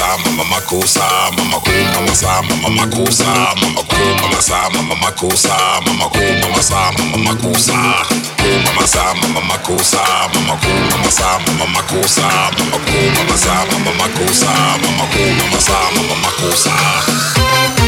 makossa, mama ku, mama sa, mama makossa, mama ku, mama sa, mama makossa, mama ku, mama sa, mama makossa, ku, mama sa, mama makossa, mama ku, mama sa, mama makossa, mama ku, mama sa, mama makossa, mama ku, mama sa, mama makossa.